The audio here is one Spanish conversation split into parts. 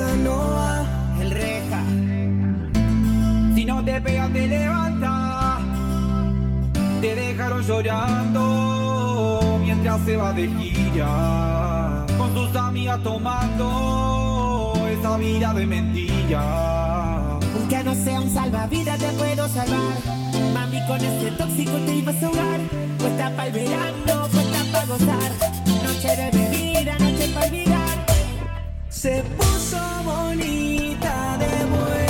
Casanova, el reja. Si no te pegan, te levanta. Te dejaron llorando mientras se va de gira. Con sus amigas tomando esa vida de mentira. Aunque no sea un salvavidas, te puedo salvar. Mami, con este tóxico te ibas a ahogar. Cuesta para el verano, cuesta para gozar. Noche de bebida, noche. Se puso bonita de vuelta.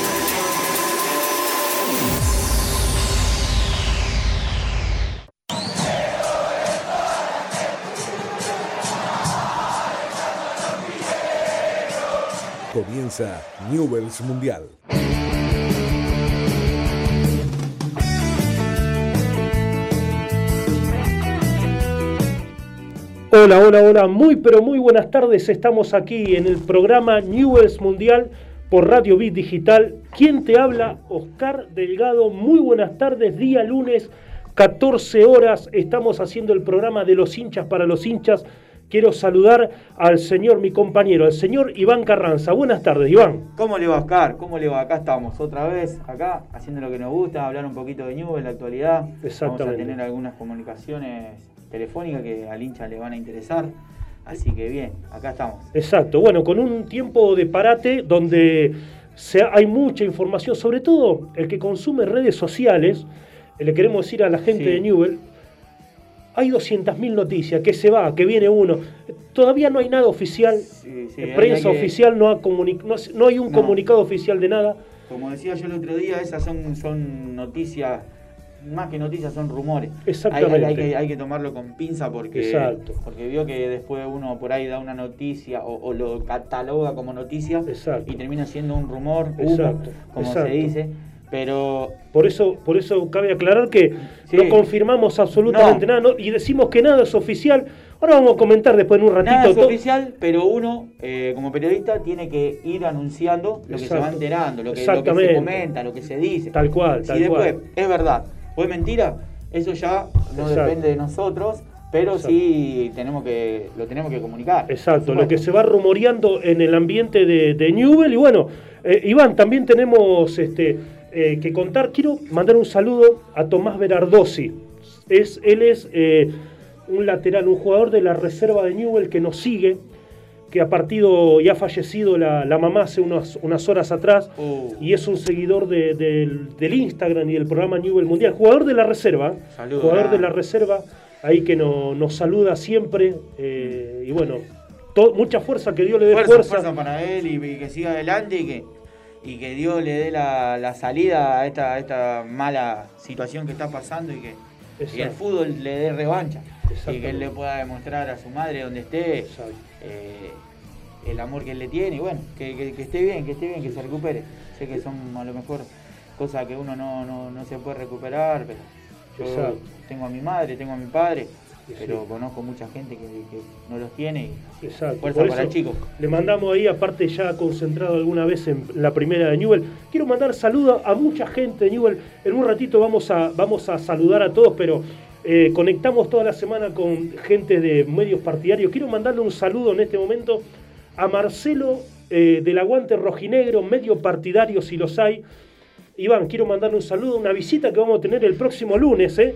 Comienza Mundial. Hola, hola, hola, muy pero muy buenas tardes. Estamos aquí en el programa Newells Mundial por Radio Bit Digital. ¿Quién te habla? Oscar Delgado. Muy buenas tardes, día lunes, 14 horas. Estamos haciendo el programa de los hinchas para los hinchas. Quiero saludar al señor, mi compañero, al señor Iván Carranza. Buenas tardes, Iván. ¿Cómo le va Oscar? ¿Cómo le va? Acá estamos otra vez, acá, haciendo lo que nos gusta, hablar un poquito de Newell, la actualidad. Exactamente. Vamos a tener algunas comunicaciones telefónicas que al hincha le van a interesar. Así que bien, acá estamos. Exacto, bueno, con un tiempo de parate donde se- hay mucha información, sobre todo el que consume redes sociales, eh, le queremos decir a la gente Sí. de Newell, hay 200.000 noticias, que se va, que viene uno. Todavía no hay nada oficial, Sí, sí, hay- prensa que- oficial no, ha comuni- no, no hay un No. comunicado oficial de nada. Como decía yo el otro día, esas son, son noticias, más que noticias, son rumores. Exactamente. Hay, hay- hay que, hay que tomarlo con pinza porque, Exacto. porque vio que después uno por ahí da una noticia o, o lo cataloga como noticia Exacto. y termina siendo un rumor, humo, Exacto, como exacto. se dice. Pero Por eso, por eso cabe aclarar que Sí. no confirmamos absolutamente No. nada ¿no? y decimos que nada es oficial. Ahora vamos a comentar después en un ratito. Nada es oficial, pero uno, eh, como periodista, tiene que ir anunciando lo que se va Exacto. enterando, lo que, lo que se comenta, lo que se dice. Tal cual, tal si después cual. es verdad o es mentira, eso ya no Exacto. depende de nosotros, pero sí tenemos que, lo tenemos que comunicar. Exacto, lo que se va rumoreando en el ambiente de, de Newell. Y bueno, eh, Iván, también tenemos este, eh, que contar. Quiero mandar un saludo a Tomás Berardosi. Es, él es eh, un lateral, un jugador de la reserva de Newell que nos sigue, que ha partido y ha fallecido la, la mamá hace unas, unas horas atrás Uh. y es un seguidor de- del, del Instagram y del programa Newell Mundial. Jugador de la reserva, jugador de la reserva, ahí que no- nos saluda siempre eh, y bueno, to- mucha fuerza, que Dios le dé Fuerza, fuerza. fuerza para él y, y que siga adelante y que, y que Dios le dé la, la salida a esta, a esta mala situación que está pasando y que y el fútbol le dé revancha. Y que él le pueda demostrar a su madre donde esté eh, el amor que él le tiene y bueno, que, que- que esté bien, que esté bien, que se recupere. Sé que son a lo mejor cosas que uno no, no, no se puede recuperar, pero yo Exacto. tengo a mi madre, tengo a mi padre, pero sí. conozco mucha gente que, que no los tiene y Exacto. fuerza Por para el chico. Le mandamos ahí, aparte ya concentrado alguna vez en la primera de Newell. Quiero mandar saludos a mucha gente de Newell. En un ratito vamos a, vamos a saludar a todos, pero eh, conectamos toda la semana con gente de medios partidarios. Quiero mandarle un saludo en este momento a Marcelo eh, del Aguante Rojinegro, medio partidario si los hay. Iván, quiero mandarle un saludo, una visita que vamos a tener el próximo lunes, ¿eh?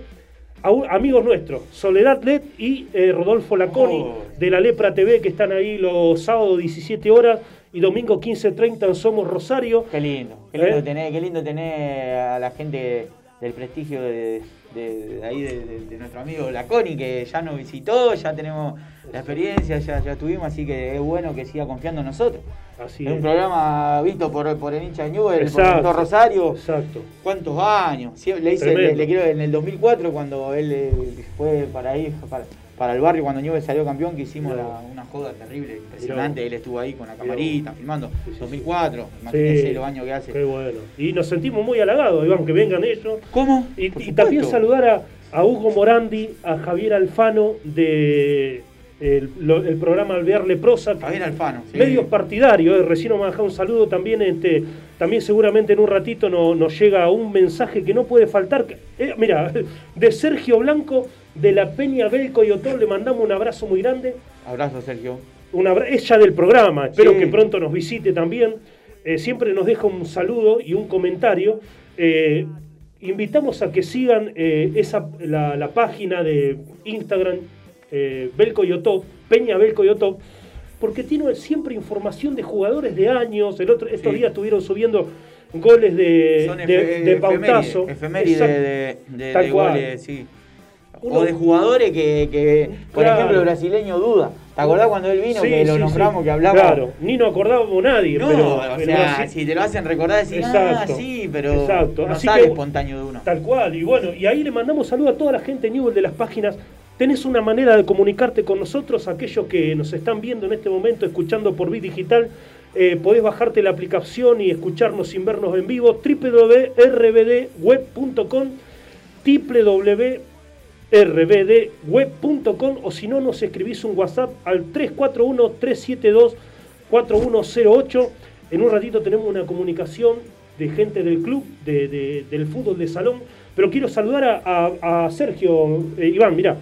A un- amigos nuestros, Soledad Led y eh, Rodolfo Laconi Oh. de la Lepra TV que están ahí los sábados 17 horas y domingo 15.30 en Somos Rosario. Qué lindo, qué lindo, ¿Eh? tener, qué lindo tener a la gente del prestigio de, de- de ahí de, nuestro amigo Laconi, que ya nos visitó, ya tenemos la experiencia, ya, ya estuvimos, así que es bueno que siga confiando en nosotros. Así es un programa visto por, por el hincha de Newell, por Rosario. Exacto. ¿Cuántos años? Le, hice, le, le quiero en el 2004 cuando él eh, fue para ahí, para, para el barrio, cuando Newell salió campeón, que hicimos la- una joda terrible, impresionante. Él estuvo ahí con la camarita, filmando. Sí, sí, sí. 2004, imagínense los años que hace. Qué bueno. Y nos sentimos muy halagados, Iván, que vengan ellos. ¿Cómo? Y, y también saludar a, a Hugo Morandi, a Javier Alfano de el, lo- el programa Alvear Leprosa. Javier Alfano. sí. Medios partidarios, eh, recién nos ha dejado un saludo también, este, también seguramente en un ratito no- nos llega un mensaje que no puede faltar. eh, mira, de Sergio Blanco de la Peña Belco y Otón, le mandamos un abrazo muy grande. Abrazo, Sergio. Un abra- es ya del programa, espero Sí. que pronto nos visite también. Eh, siempre nos deja un saludo y un comentario. Invitamos a que sigan esa, la, la página de Instagram eh, Belco y Otop, Peña Belco y Otop, porque tiene siempre información de jugadores de años. El otro, estos Sí. días estuvieron subiendo goles de, Son de, de Pautazo. Efemérides Exacto. de, goles, sí. Uno- o de jugadores que, que por Claro. ejemplo, el brasileño Duda. ¿Te acordás cuando él vino Sí, que lo sí, nombramos, que hablamos? Claro, ni nos acordábamos nadie. No, pero o sea, si te lo hacen recordar, decís, ah, Exacto. sí, pero Exacto. no Así sale que- espontáneo de uno. Tal cual, y bueno, y ahí le mandamos saludo a toda la gente Newell de las páginas. Tenés una manera de comunicarte con nosotros, aquellos que nos están viendo en este momento, escuchando por Bit Digital. eh, podés bajarte la aplicación y escucharnos sin vernos en vivo. www.rbdweb.com www.rbdweb.com o si no nos escribís un WhatsApp al 341-372-4108. En un ratito tenemos una comunicación de gente del club, de- de- del fútbol de salón. Pero quiero saludar a Sergio, eh, Iván, mira.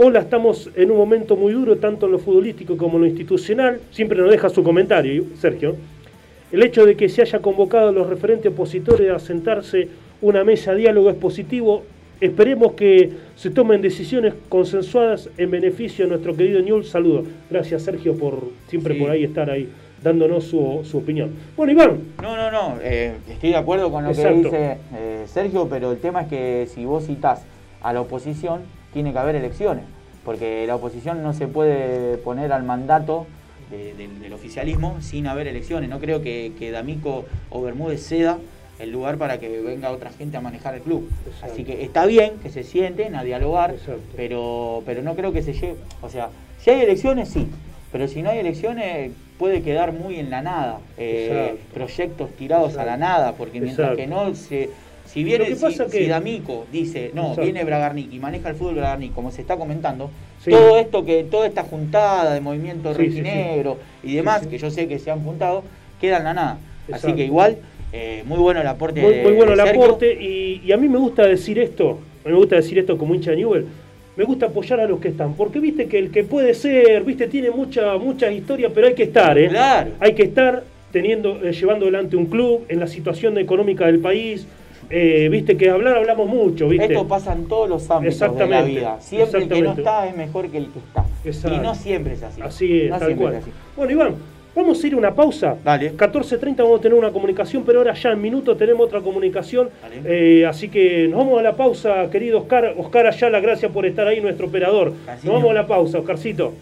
Hola, estamos en un momento muy duro, tanto en lo futbolístico como en lo institucional. Siempre nos deja su comentario, Sergio. El hecho de que se haya convocado a los referentes opositores a sentarse una mesa de diálogo es positivo. Esperemos que se tomen decisiones consensuadas en beneficio de nuestro querido Newell. Saludos. Gracias, Sergio, por siempre Sí. por ahí estar ahí dándonos su, su opinión. Bueno, Iván, No, no, no, eh, estoy de acuerdo con lo Exacto. que dice eh, Sergio, pero el tema es que si vos citás a la oposición, tiene que haber elecciones, porque la oposición no se puede poner al mandato de- del- del oficialismo sin haber elecciones. No creo que, que D'Amico o Bermúdez ceda el lugar para que venga otra gente a manejar el club. Exacto. Así que está bien que se sienten a dialogar, Exacto. pero, pero no creo que se lleve. O sea, si hay elecciones, sí, pero si no hay elecciones, puede quedar muy en la nada. Eh, proyectos tirados a la nada, porque mientras que no se. Si viene, Lo que si, pasa que- si D'Amico dice, no, Exacto. viene Bragarnik y maneja el fútbol Bragarnik, como se está comentando, Sí. todo esto que, toda esta juntada de movimiento Sí, sí, sí. rojinegro y demás, que yo sé que se han juntado, queda en la nada. Así que igual, eh, muy bueno el aporte muy, de muy bueno el de aporte. Y, y a mí me gusta decir esto, me gusta decir esto como hincha de Newell. Me gusta apoyar a los que están, porque viste que el que puede ser, viste, tiene mucha, muchas historias, pero hay que estar, ¿eh? Claro. Hay que estar teniendo, eh, llevando adelante un club en la situación económica del país. Eh, viste que hablar hablamos mucho, viste. Esto pasa en todos los ámbitos de la vida. Siempre el que no está es mejor que el que está. Exacto. Y no siempre es así. Así es, No tal cual. es así. Bueno, Iván, vamos a ir a una pausa. Dale. 14.30 vamos a tener una comunicación, pero ahora ya en minutos tenemos otra comunicación. Eh, así que nos vamos a la pausa, querido Oscar. Oscar Ayala, gracias por estar ahí, nuestro operador. Nos vamos a la pausa, Oscarcito.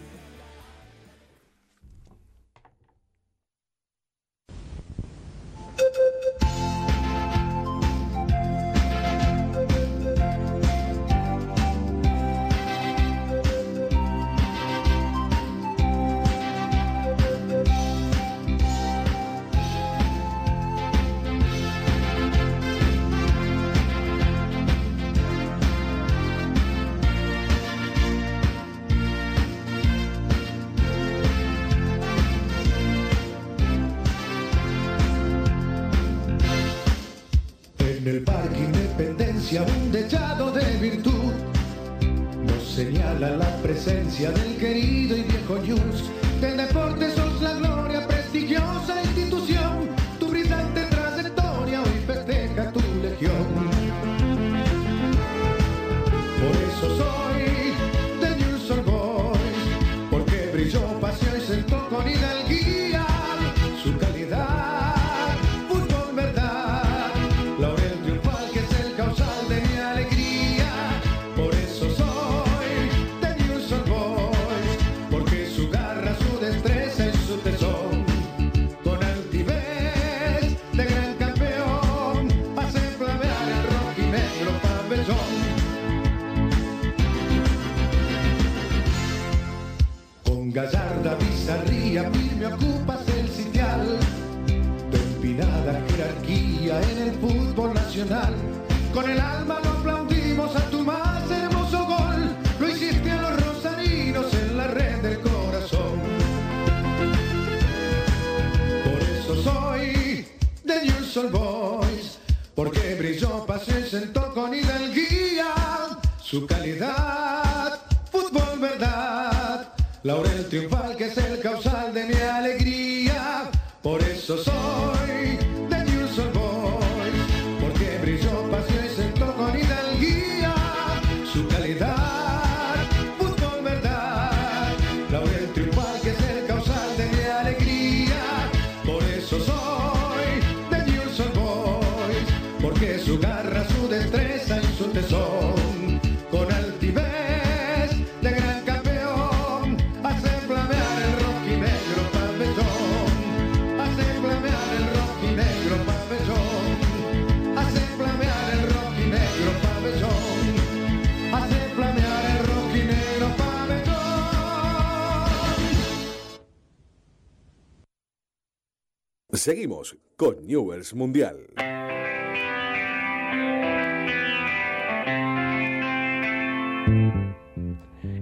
Seguimos con Newells Mundial.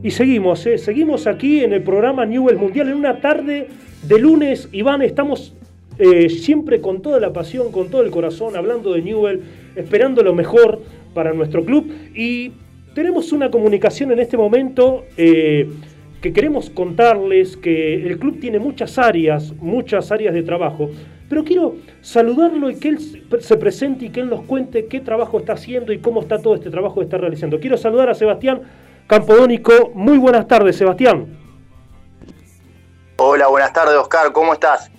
Y seguimos, ¿eh? seguimos aquí en el programa Newell Mundial en una tarde de lunes. Iván, estamos eh, siempre con toda la pasión, con todo el corazón, hablando de Newell, esperando lo mejor para nuestro club. Y tenemos una comunicación en este momento eh, que queremos contarles que el club tiene muchas áreas, muchas áreas de trabajo. Pero quiero saludarlo y que él se presente y que él nos cuente qué trabajo está haciendo y cómo está todo este trabajo que está realizando. Quiero saludar a Sebastián Campodónico. Muy buenas tardes, Sebastián. Hola, buenas tardes, Oscar. ¿Cómo estás?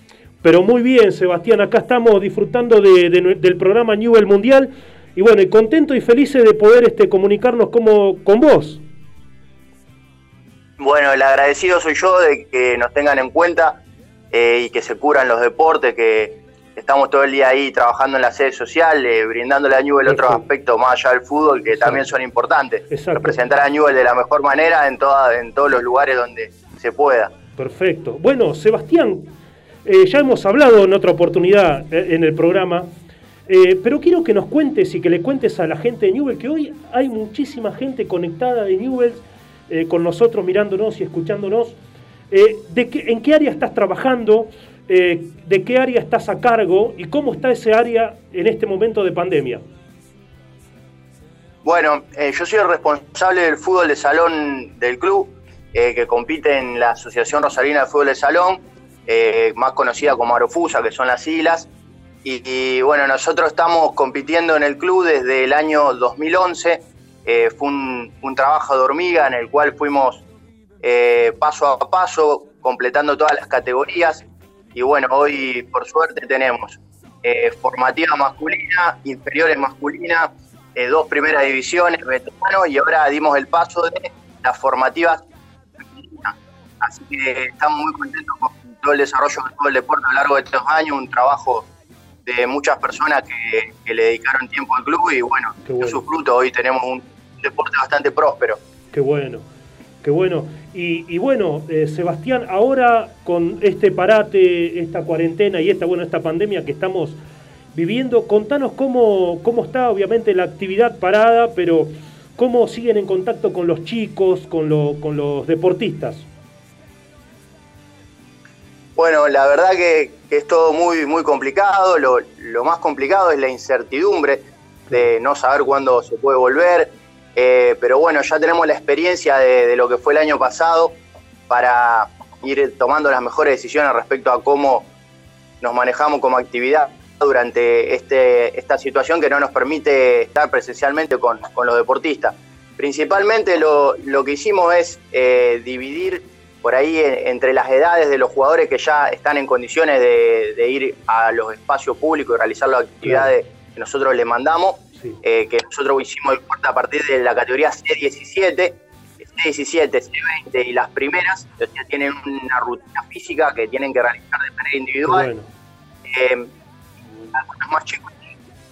Pero muy bien, Sebastián. Acá estamos disfrutando de- de- del programa Newell Mundial. Y bueno, contento y felices de poder este, comunicarnos como, con vos. Bueno, el agradecido soy yo de que nos tengan en cuenta eh, y que se curan los deportes, que estamos todo el día ahí trabajando en la sede social, eh, brindándole a Newell otros aspectos más allá del fútbol que Exacto. también son importantes. Exacto. Representar a Newell de la mejor manera en, toda, en todos los lugares donde se pueda. Perfecto. Bueno, Sebastián, eh, ya hemos hablado en otra oportunidad en el programa, eh, pero quiero que nos cuentes y que le cuentes a la gente de Newell que hoy hay muchísima gente conectada de Newell eh, con nosotros, mirándonos y escuchándonos. Eh, de ¿En qué área estás trabajando? Eh, ¿De qué área estás a cargo? ¿Y cómo está ese área en este momento de pandemia? Bueno, yo soy el responsable del fútbol de salón del club, que compite en la Asociación Rosarina de Fútbol de Salón, más conocida como Arofusa, que son las siglas. Y, bueno, nosotros estamos compitiendo en el club desde el año 2011. Eh, fue un, trabajo de hormiga en el cual fuimos eh, paso a paso completando todas las categorías. Y bueno, hoy por suerte tenemos eh, formativa masculina, inferiores masculina, dos primeras divisiones, veterano, y ahora dimos el paso de las formativas Así que estamos muy contentos con todo el desarrollo de todo el deporte a lo largo de estos años, un trabajo de muchas personas que, le dedicaron tiempo al club y bueno, bueno. su fruto. Hoy tenemos un deporte bastante próspero. Qué bueno, qué bueno. Y, bueno, eh, Sebastián, ahora con este parate, esta cuarentena y esta, bueno, esta pandemia que estamos viviendo, contanos cómo, cómo está obviamente la actividad parada, pero cómo siguen en contacto con los chicos, con, con los deportistas. Bueno, la verdad que, es todo muy, muy complicado. Lo, más complicado es la incertidumbre de no saber cuándo se puede volver. Eh, pero bueno, ya tenemos la experiencia de, lo que fue el año pasado para ir tomando las mejores decisiones respecto a cómo nos manejamos como actividad durante este, esta situación que no nos permite estar presencialmente con, los deportistas. Principalmente lo, que hicimos es eh, dividir por ahí entre las edades de los jugadores que ya están en condiciones de, ir a los espacios públicos y realizar las actividades que nosotros les mandamos, eh, que nosotros hicimos el corte a partir de la categoría C17, C17, C20 y las primeras, ya tienen una rutina física que tienen que realizar de manera individual. Eh, algunos más chicos,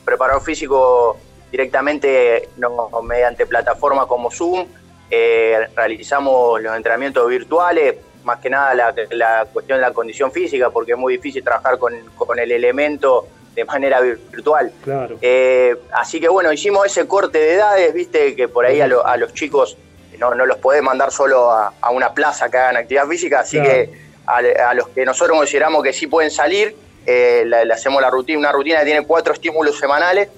preparador físico directamente no, mediante plataformas como Zoom, eh, realizamos los entrenamientos virtuales, más que nada la, cuestión de la condición física, porque es muy difícil trabajar con, el elemento de manera virtual. Eh, así que bueno, hicimos ese corte de edades, viste, que por ahí a, los chicos no, los podés mandar solo a, una plaza que hagan actividad física, así que a, los que nosotros consideramos que sí pueden salir, eh, le, hacemos la rutina, una rutina que tiene cuatro estímulos semanales,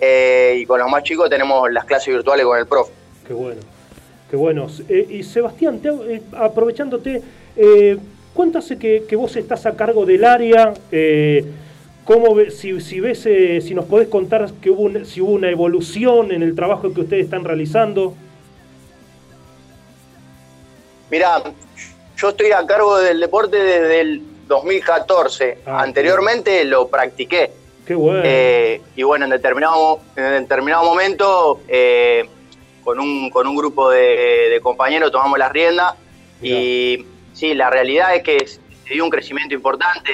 y con los más chicos tenemos las clases virtuales con el profe. Qué bueno. Qué bueno. Eh, y Sebastián, eh, aprovechándote, eh, ¿cuánto hace que, vos estás a cargo del área? ¿Cómo si, si, ves, si nos podés contar que hubo si hubo una evolución en el trabajo que ustedes están realizando? Mirá, yo estoy a cargo del deporte desde el 2014. Ah, Anteriormente lo practiqué. Qué bueno. y bueno, en determinado, en determinado momento con un, con un grupo de, compañeros tomamos la rienda y sí, la realidad es que se dio un crecimiento importante.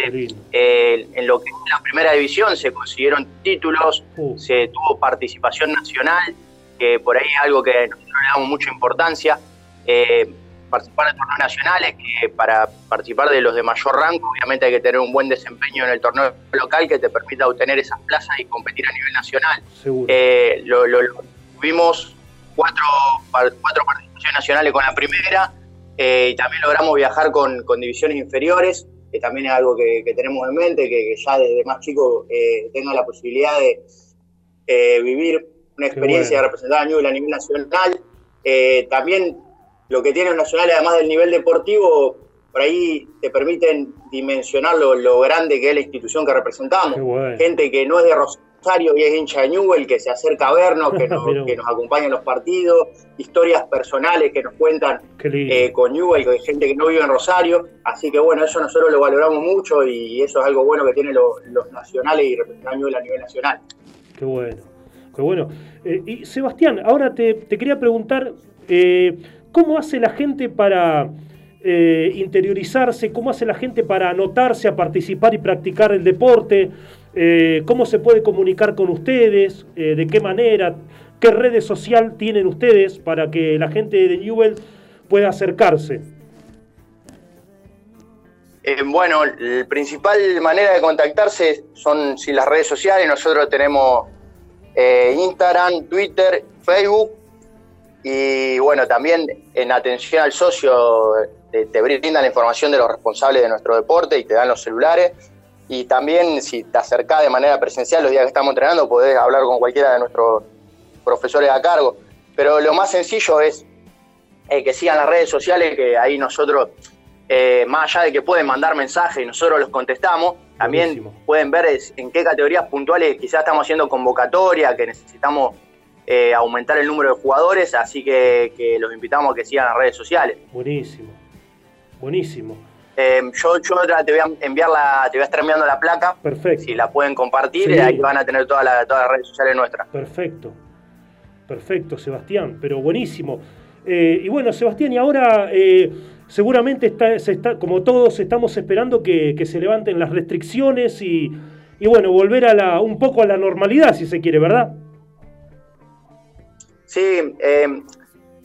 Eh, en lo que es la primera división se consiguieron títulos, uh. se tuvo participación nacional, que por ahí es algo que nosotros le damos mucha importancia. Eh, participar de torneos nacionales, que para participar de los de mayor rango, obviamente hay que tener un buen desempeño en el torneo local que te permita obtener esas plazas y competir a nivel nacional. Eh, lo, lo, tuvimos cuatro, cuatro participaciones nacionales con la primera eh, y también logramos viajar con, divisiones inferiores, que también es algo que, tenemos en mente, que, ya desde más chico eh, tenga la posibilidad de eh, vivir una experiencia de representar a Newell a nivel nacional. Eh, también lo que tiene nacional, además del nivel deportivo, por ahí te permiten dimensionar lo, grande que es la institución que representamos. Gente que no es de Rosario y es hincha de Newell, que se acerca a vernos, que nos, que nos acompaña en los partidos, historias personales que nos cuentan eh, con Newell, que gente que no vive en Rosario. Así que bueno, eso nosotros lo valoramos mucho y eso es algo bueno que tienen los nacionales y representar a Newell a nivel nacional. Qué bueno, qué bueno. Eh, y Sebastián, ahora te, quería preguntar, eh, ¿cómo hace la gente para... interiorizarse, cómo hace la gente para anotarse a participar y practicar el deporte, eh, cómo se puede comunicar con ustedes, eh, de qué manera, qué redes social tienen ustedes para que la gente de Newell pueda acercarse. Eh, bueno, la principal manera de contactarse son si las redes sociales. Nosotros tenemos Instagram, Twitter, Facebook y bueno, también en atención al socio te brindan la información de los responsables de nuestro deporte y te dan los celulares y también si te acercás de manera presencial los días que estamos entrenando, podés hablar con cualquiera de nuestros profesores a cargo. Pero lo más sencillo es eh, que sigan las redes sociales, que ahí nosotros eh, más allá de que pueden mandar mensajes y nosotros los contestamos, también pueden ver en qué categorías puntuales quizás estamos haciendo convocatoria, que necesitamos eh, aumentar el número de jugadores, así que, los invitamos a que sigan las redes sociales. Buenísimo, buenísimo. Eh, yo, yo te voy a enviar la, te voy a estar enviando la placa. Perfecto. Si la pueden compartir, y ahí van a tener todas las redes sociales nuestras. Perfecto. Perfecto, Sebastián, pero buenísimo. Eh, y bueno, Sebastián, y ahora seguramente está, se está, como todos estamos esperando que, se levanten las restricciones y, y, bueno, volver a la, un poco a la normalidad, si se quiere, ¿verdad? Sí, eh,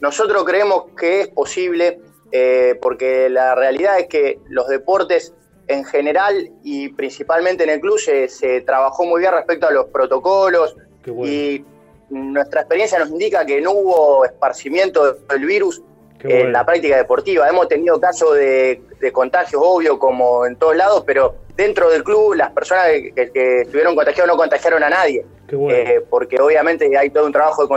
nosotros creemos que es posible eh, porque la realidad es que los deportes en general y principalmente en el club se, trabajó muy bien respecto a los protocolos y nuestra experiencia nos indica que no hubo esparcimiento del virus en la práctica deportiva. Hemos tenido casos de, contagios, obvio, como en todos lados, pero dentro del club las personas que, estuvieron contagiados no contagiaron a nadie. Eh, porque obviamente hay todo un trabajo de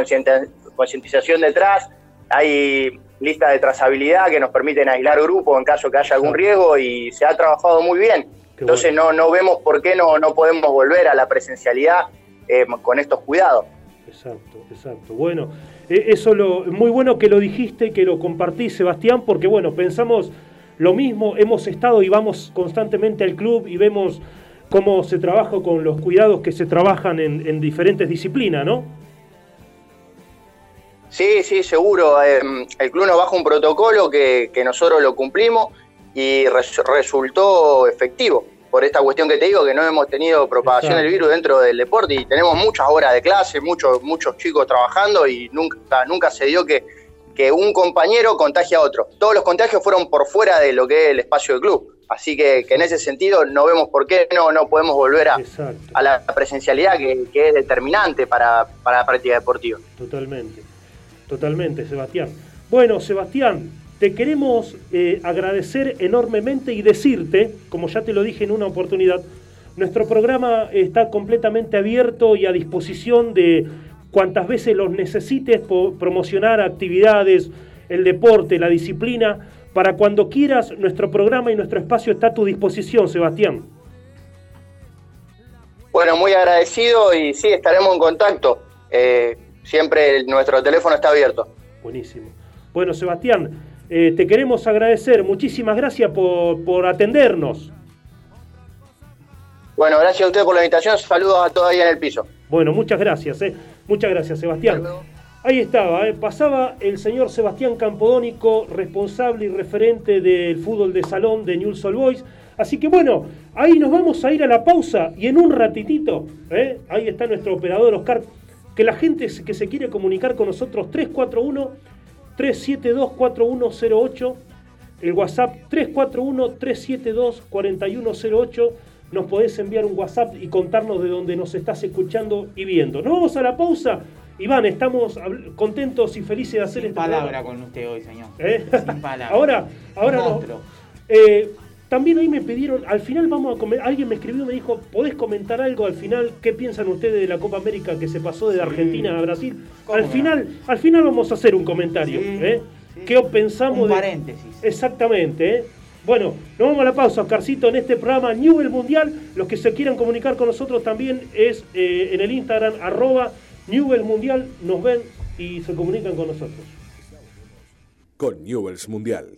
concientización detrás, hay listas de trazabilidad que nos permiten aislar grupos en caso que haya algún riesgo y se ha trabajado muy bien. Entonces no, no vemos por qué no, no podemos volver a la presencialidad eh, con estos cuidados. Exacto, exacto. Bueno, eh, eso lo muy bueno que lo dijiste, que lo compartís, Sebastián, porque bueno, pensamos lo mismo, hemos estado y vamos constantemente al club y vemos cómo se trabaja con los cuidados que se trabajan en, en diferentes disciplinas, ¿no? Sí, sí, seguro. Em, el club nos baja un protocolo que, nosotros lo cumplimos y resultó efectivo. Por esta cuestión que te digo, que no hemos tenido propagación del virus dentro del deporte y tenemos muchas horas de clase, muchos, muchos chicos trabajando y nunca, nunca se dio que, que un compañero contagie a otro. Todos los contagios fueron por fuera de lo que es el espacio del club. Así que, en ese sentido no vemos por qué no, no podemos volver a, a la presencialidad que, que, es determinante para, para la práctica deportiva. Totalmente. Totalmente, Sebastián. Bueno, Sebastián, te queremos eh, agradecer enormemente y decirte, como ya te lo dije en una oportunidad, nuestro programa está completamente abierto y a disposición de cuantas veces los necesites promocionar actividades, el deporte, la disciplina. Para cuando quieras, nuestro programa y nuestro espacio está a tu disposición, Sebastián. Bueno, muy agradecido y sí, estaremos en contacto. Eh, siempre nuestro teléfono está abierto. Buenísimo. Bueno, Sebastián, eh, te queremos agradecer. Muchísimas gracias por, atendernos. Bueno, gracias a usted por la invitación. Saludos a todos ahí en el piso. Bueno, muchas gracias. Eh. Muchas gracias, Sebastián. Ahí estaba, eh. pasaba el señor Sebastián Campodónico, responsable y referente del fútbol de salón de Newell's Old Boys. Así que bueno, ahí nos vamos a ir a la pausa y en un ratitito, eh, ahí está nuestro operador Oscar que la gente que se quiere comunicar con nosotros 341-372-4108, el WhatsApp 341-372-4108, nos podés enviar un WhatsApp y contarnos de dónde nos estás escuchando y viendo. Nos vamos a la pausa. Iván, estamos contentos y felices de hacer Sin este palabra con usted hoy, señor. ¿Eh? Sin palabra. ahora, ahora no, eh, también ahí me pidieron, al final vamos a comer, alguien me escribió, me dijo, ¿podés comentar algo al final? ¿Qué piensan ustedes de la Copa América que se pasó de Argentina a Brasil? Al final, al final vamos a hacer un comentario. ¿eh? ¿Qué pensamos un paréntesis. Exactamente. ¿eh? Bueno, nos vamos a la pausa, Oscarcito, en este programa Newell Mundial. Los que se quieran comunicar con nosotros también es eh, en el Instagram, arroba Newell Mundial. Nos ven y se comunican con nosotros. Con Newells Mundial.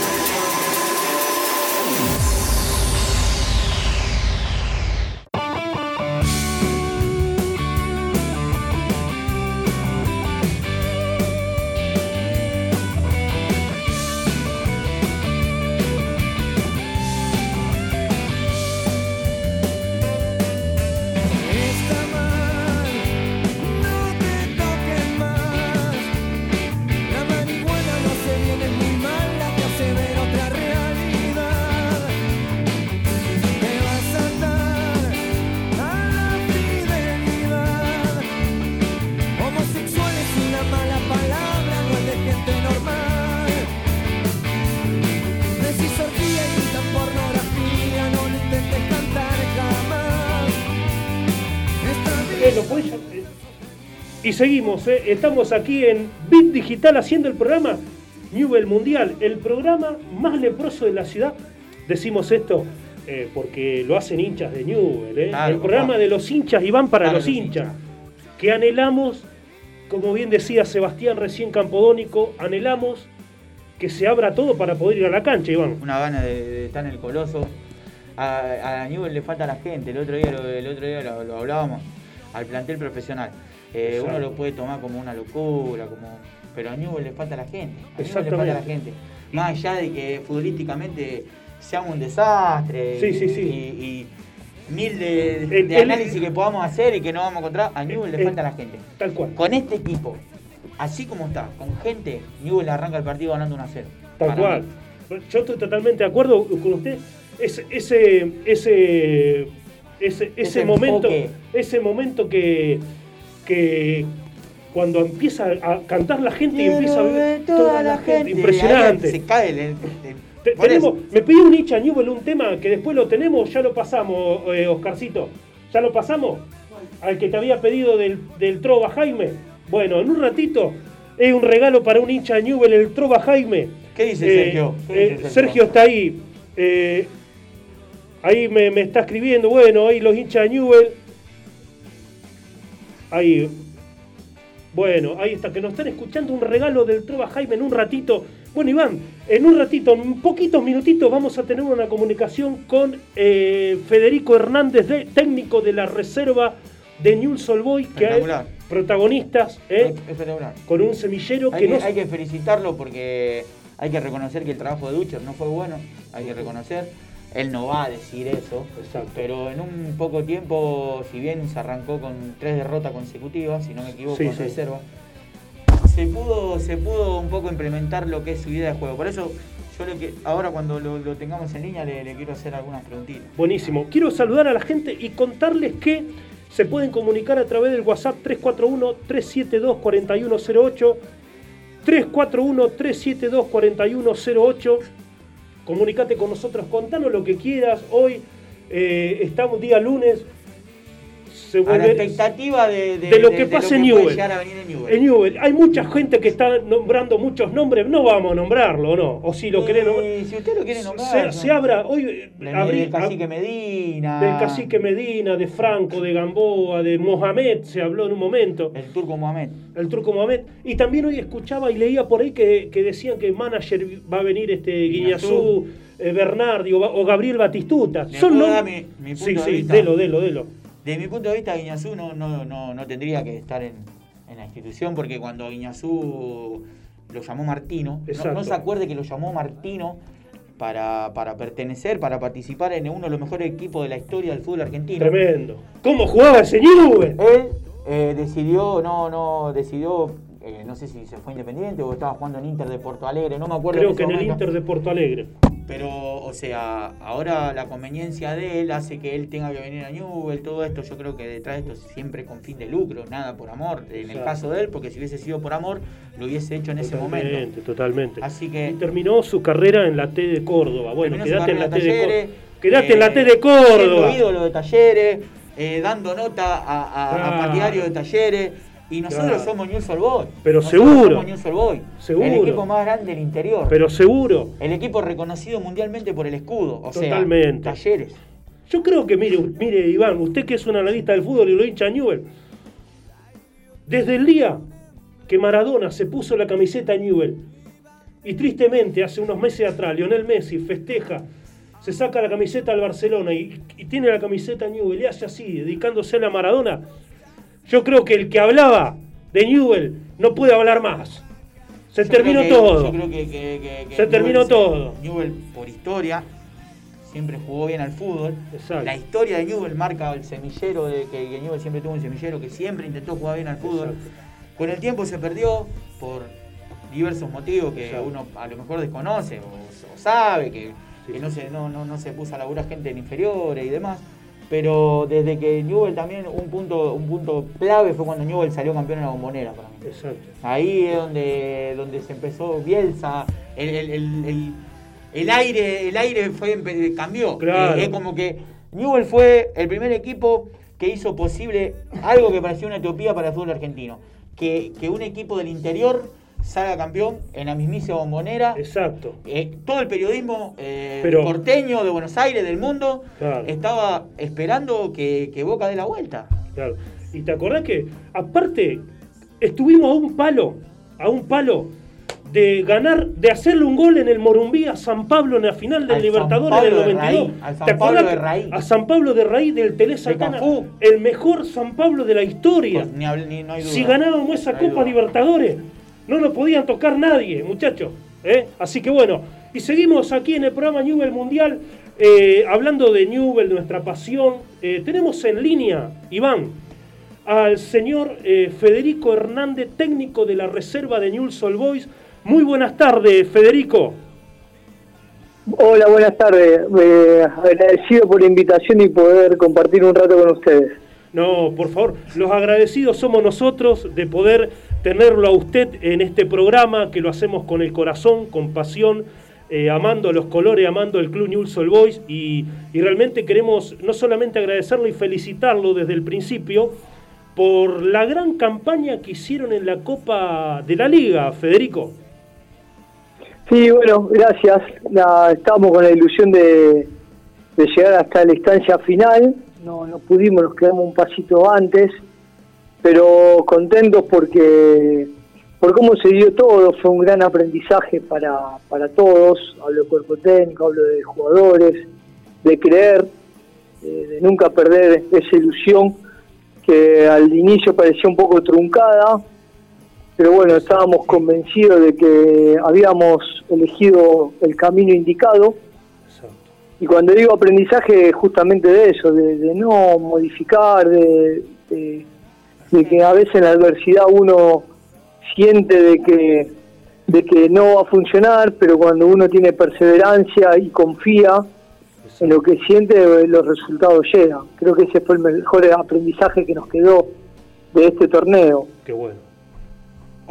Eh, ¿lo podés llam- eh, Y seguimos, eh, estamos aquí en Bit Digital haciendo el programa Newell Mundial, el programa más leproso de la ciudad. Decimos esto eh, porque lo hacen hinchas de Newell, el programa de los hinchas y van para los los hinchas, que anhelamos, como bien decía Sebastián recién Campodónico, anhelamos que se abra todo para poder ir a la cancha, Iván. Una gana de, de estar en el coloso. A, a Newell le falta la gente, el otro día el otro día lo, lo hablábamos, al plantel profesional. Eh, uno lo puede tomar como una locura, como pero a Newell le falta la gente. A Newell le falta la gente. Más allá de que futbolísticamente seamos un desastre Sí, y, sí, sí. y- y mil de, El- de el- análisis que podamos hacer y que no vamos a encontrar, a Newell le el- falta la gente. Tal cual. Con este equipo, así como está, con gente, Newell arranca el partido ganando 1 a 0. Tal cual. mí. Yo estoy totalmente de acuerdo con usted. Ese, ese, ese, ese momento, enfoque. ese momento que, que cuando empieza a cantar la gente y empieza a ver toda la gente, impresionante. Se cae el. el- tenemos- me pidió un hincha Newell un tema que después lo tenemos, ya lo pasamos, eh, Oscarcito. ¿Ya lo pasamos? Al que te había pedido del, del Trova Jaime. Bueno, en un ratito es un regalo para un hincha Newell, el Trova Jaime. ¿Qué dice Eh, eh, dice Sergio? Sergio está ahí. Ahí me, me está escribiendo. Bueno, ahí los hinchas de Newell. Ahí. Bueno, ahí está, que nos están escuchando un regalo del Trova Jaime en un ratito. Bueno, Iván, en un ratito, en poquitos minutitos, vamos a tener una comunicación con eh, Federico Hernández, de- técnico de la reserva de Newell's Old que hay protagonistas, eh, Espectacular. con un semillero Hay que que, no hay que felicitarlo porque hay que reconocer que el trabajo de Ducher no fue bueno, hay que reconocer. Él no va a decir eso, Exacto. pero en un poco tiempo, si bien se arrancó con tres derrotas consecutivas, si no me equivoco, Sí, con sí. reserva, se pudo, se pudo un poco implementar lo que es su idea de juego. Por eso, yo lo que ahora cuando lo, lo tengamos en línea le, le quiero hacer algunas preguntitas. Buenísimo. Quiero saludar a la gente y contarles que se pueden comunicar a través del WhatsApp 341-372-4108. 341-372-4108. Comunicate con nosotros, contanos lo que quieras. Hoy eh, estamos día lunes. Se A la expectativa de, de lo que pase en Newell. en Newell. Hay mucha gente que está nombrando muchos nombres. No vamos a nombrarlo, ¿o ¿no? O si lo querés nombrar. Eh, si usted lo quiere nombrar. Se, se abra hoy. eh, Del, abrí- del cacique Medina. del cacique Medina, de Franco, de Gamboa, de Mohamed, se habló en un momento, El turco Mohamed. el turco Mohamed. Y también hoy escuchaba y leía por ahí que, que decían que manager va a venir este Guiñazú, eh, Bernardi o, Gabriel Batistuta. ¿Le Son puedo nom- dar mi- mi Sí, sí, delo, delo, delo. Desde mi punto de vista, Guiñazú no, no, no, no tendría que estar en, en la institución porque cuando Guiñazú lo llamó Martino. No, se acuerde que lo llamó Martino para, para pertenecer, para participar en uno de los mejores equipos de la historia del fútbol argentino. Tremendo. ¿Cómo jugaba ese Newell? Él eh, decidió, no, no, decidió, eh, no sé si se fue independiente o estaba jugando en Inter de Porto Alegre, no me acuerdo. Creo ese que en el. Inter de Porto Alegre. Pero, o sea, ahora la conveniencia de él hace que él tenga que venir a Newell, todo esto, yo creo que detrás de esto siempre con fin de lucro, nada por amor, en el caso de él, porque si hubiese sido por amor, lo hubiese hecho en ese momento. Totalmente, totalmente. Así que Y terminó su carrera en la T de Córdoba. Bueno, quedate en la carrera T de Córdoba. Quedate en la T eh, de Córdoba. ídolo de talleres, eh, dando nota a, a, a Claro. partidarios de talleres. Y nosotros Claro. somos News All Boy. Pero Nosotros seguro. Somos News All Boy. Seguro. El equipo más grande del interior. Pero seguro. el equipo reconocido mundialmente por el escudo. O Totalmente. sea, talleres. Yo creo que, mire, mire, Iván, usted que es un analista del fútbol y lo hincha Newell, desde el día que Maradona se puso la camiseta a Newell, y tristemente hace unos meses atrás, Lionel Messi festeja, se saca la camiseta al Barcelona y, y tiene la camiseta a Newell y hace así, dedicándose a Maradona, yo creo que el que hablaba de Newell no puede hablar más. Se Yo terminó que- todo. yo creo que- que- que- que Se terminó todo. Newell, por historia, siempre jugó bien al fútbol. Exacto. La historia de Newell marca el semillero de que, Newell siempre tuvo un semillero que siempre intentó jugar bien al fútbol. Exacto. Con el tiempo se perdió por diversos motivos que Exacto. uno a lo mejor desconoce o, o sabe, que, Sí. no, se, no, no, no se puso a laburar gente en inferiores y demás. Pero desde que Newell también, un punto, un punto clave fue cuando Newell salió campeón en la bombonera para mí. Exacto. Ahí es donde, donde se empezó Bielsa, el, el, el- el- el aire, el aire fue, cambió. Claro. Eh, es como que Newell fue el primer equipo que hizo posible algo que parecía una utopía para el fútbol argentino. Que, que un equipo del interior salga campeón en la mismísima bombonera. Exacto. Eh, todo el periodismo eh, Pero- porteño de Buenos Aires, del mundo, Claro. estaba esperando que, que Boca dé la vuelta. Claro. Y te acordás que, aparte, estuvimos a un palo, a un palo de ganar, de hacerle un gol en el Morumbí a San Pablo en la final del Al Libertadores del de 92. Raíz, al San ¿Te Pablo de Raíz. A San Pablo de Raíz del Telé Santana, el mejor San Pablo de la historia. Ni habl- ni- no hay duda. Si ganábamos esa No Copa. Libertadores, no nos podían tocar nadie, muchachos. ¿eh? Así que bueno, y seguimos aquí en el programa Newell Mundial, eh, hablando de Newell, nuestra pasión. Eh, tenemos en línea, Iván, al señor Federico Hernández, técnico de la reserva de Newell's Old Boys. Muy buenas tardes, Federico. Hola, buenas tardes. Eh, agradecido por la invitación y poder compartir un rato con ustedes. No, por favor, los agradecidos somos nosotros de poder tenerlo a usted en este programa, que lo hacemos con el corazón, con pasión, eh, amando los colores, amando el Club Newell's Old Boys y, realmente queremos no solamente agradecerlo y felicitarlo desde el principio por la gran campaña que hicieron en la Copa de la Liga, Federico. Sí, bueno, gracias. La- estábamos con la ilusión de, de llegar hasta la instancia final. No, no pudimos, nos quedamos un pasito antes, pero contentos porque por cómo se dio todo, fue un gran aprendizaje para, para todos. Hablo de cuerpo técnico, hablo de jugadores, de creer, de, de nunca perder esa ilusión que al inicio parecía un poco truncada, pero bueno, estábamos convencidos de que habíamos elegido el camino indicado. Y cuando digo aprendizaje, justamente de eso, de, no modificar, de- de que a veces en la adversidad uno siente de que, de que no va a funcionar, pero cuando uno tiene perseverancia y confía en lo que siente, los resultados llegan. Creo que ese fue el mejor aprendizaje que nos quedó de este torneo. Qué bueno.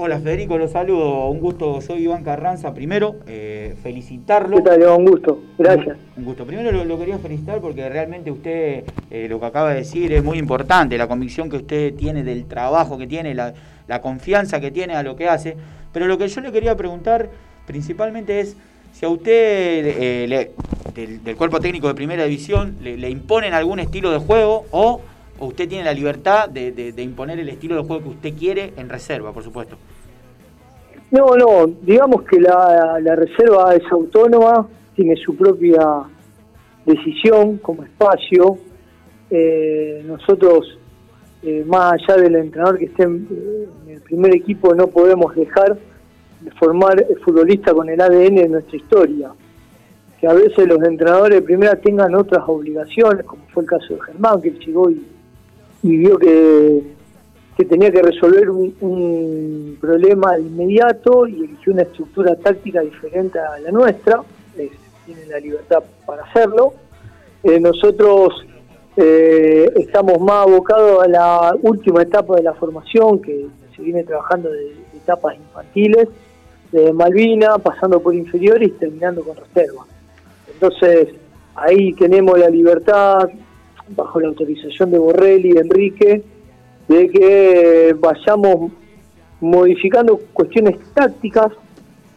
Hola Federico, los saludo. Un gusto, soy Iván Carranza. Primero, eh, felicitarlo. ¿Qué tal? Un gusto. Gracias. Un gusto. Primero lo, lo quería felicitar porque realmente usted, eh, lo que acaba de decir es muy importante, la convicción que usted tiene del trabajo que tiene, la, la confianza que tiene a lo que hace. Pero lo que yo le quería preguntar principalmente es si a usted eh, le- del, del cuerpo técnico de primera división le, le imponen algún estilo de juego o, usted tiene la libertad de, de- de imponer el estilo de juego que usted quiere en reserva, por supuesto. No, no, digamos que la, reserva es autónoma, tiene su propia decisión como espacio. Eh, nosotros, eh, más allá del entrenador que esté en, en el primer equipo, no podemos dejar de formar futbolistas con el ADN de nuestra historia. Que a veces los entrenadores de primera tengan otras obligaciones, como fue el caso de Germán, que llegó y vio que, que tenía que resolver un, un problema inmediato y eligió una estructura táctica diferente a la nuestra. Es- tiene la libertad para hacerlo. Eh, nosotros eh, estamos más abocados a la última etapa de la formación, que se viene trabajando de, etapas infantiles, de Malvina, pasando por inferiores y terminando con reserva. Entonces, ahí tenemos la libertad, bajo la autorización de Borrelli de Enrique, de que vayamos modificando cuestiones tácticas,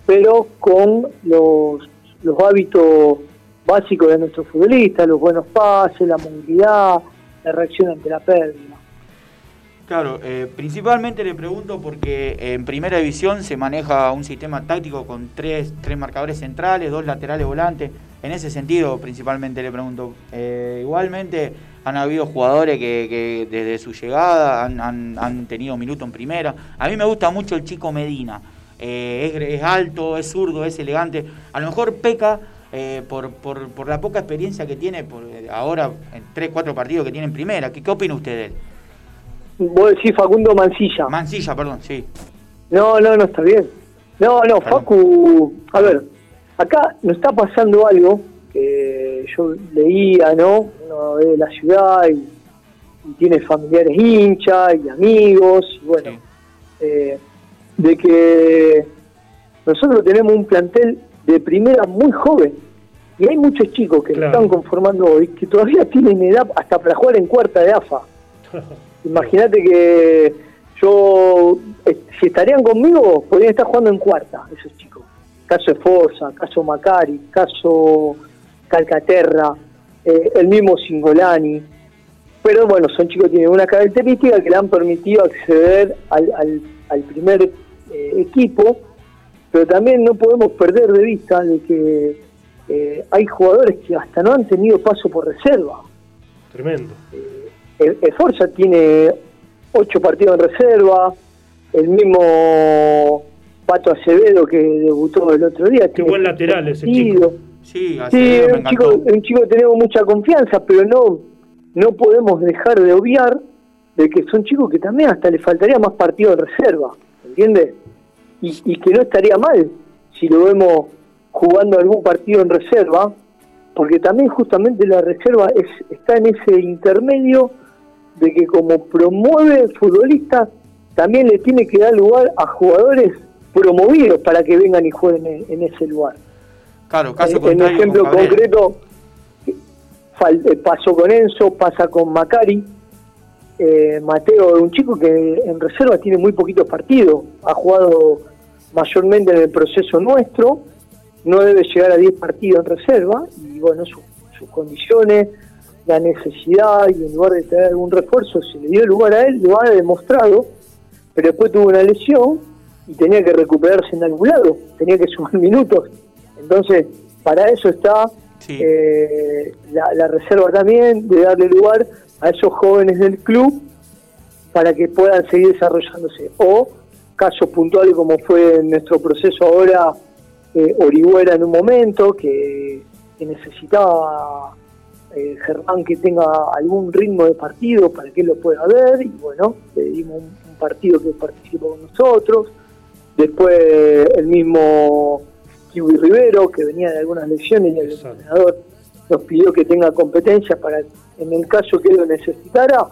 pero con los, los hábitos básicos de nuestros futbolistas, los buenos pases, la movilidad, la reacción ante la pérdida. Claro, eh, principalmente le pregunto porque en primera división se maneja un sistema táctico con tres, tres marcadores centrales, dos laterales volantes. En ese sentido, principalmente le pregunto. Eh, igualmente han habido jugadores que, que desde su llegada han, han- han tenido minuto en primera. A mí me gusta mucho el chico Medina. Eh, es, es alto, es zurdo, es elegante. A lo mejor peca eh, por, por, por la poca experiencia que tiene por, ahora en tres, cuatro partidos que tiene en primera. ¿Qué, qué opina usted de él? Vos decís Facundo Mancilla. Mancilla, perdón, sí. No, no, no está bien. No, no, Facu, a ver, acá nos está pasando algo que yo leía, ¿no? Uno ve la ciudad y, y tiene familiares hinchas y amigos, y bueno, eh, de que nosotros tenemos un plantel de primera muy joven y hay muchos chicos que Claro. están conformando hoy que todavía tienen edad hasta para jugar en cuarta de AFA. Imagínate que yo, eh, si estarían conmigo, podrían estar jugando en cuarta, esos chicos. Caso Forza, caso Macari, caso Calcaterra, eh, el mismo Singolani. Pero bueno, son chicos que tienen una característica que le han permitido acceder al, al- al primer eh, equipo, pero también no podemos perder de vista de que eh, hay jugadores que hasta no han tenido paso por reserva. Tremendo. El, el Forza tiene ocho partidos en reserva, el mismo Pato Acevedo que debutó el otro día. Qué tiene buen lateral ese chico. Sí, es un chico, un chico que tenemos mucha confianza, pero no, no podemos dejar de obviar de que son chicos que también hasta le faltaría más partidos de reserva, ¿entiendes? Y, y que no estaría mal si lo vemos jugando algún partido en reserva, porque también justamente la reserva es, está en ese intermedio de que como promueve futbolistas, también le tiene que dar lugar a jugadores promovidos para que vengan y jueguen en- en ese lugar. Claro, caso En- ejemplo con concreto, eh, pasó con Enzo, pasa con Macari. Eh, Mateo es un chico que en reserva tiene muy poquitos partidos, ha jugado mayormente en el proceso nuestro, no debe llegar a 10 partidos en reserva, y bueno, su- sus condiciones, la necesidad, y en lugar de traer algún refuerzo, se le dio lugar a él, lo ha demostrado, pero después tuvo una lesión y tenía que recuperarse en algún lado, tenía que sumar minutos. Entonces, para eso está eh, la, la reserva también, de darle lugar a esos jóvenes del club para que puedan seguir desarrollándose. O casos puntuales como fue en nuestro proceso ahora, eh, Orihuela en un momento, que, que necesitaba eh, Germán que tenga algún ritmo de partido para que él lo pueda ver, y bueno, le dimos un, un partido que participó con nosotros. Después el mismo Kiwi Rivero, que venía de algunas lesiones y el entrenador nos pidió que tenga competencia para, en el caso que lo necesitara,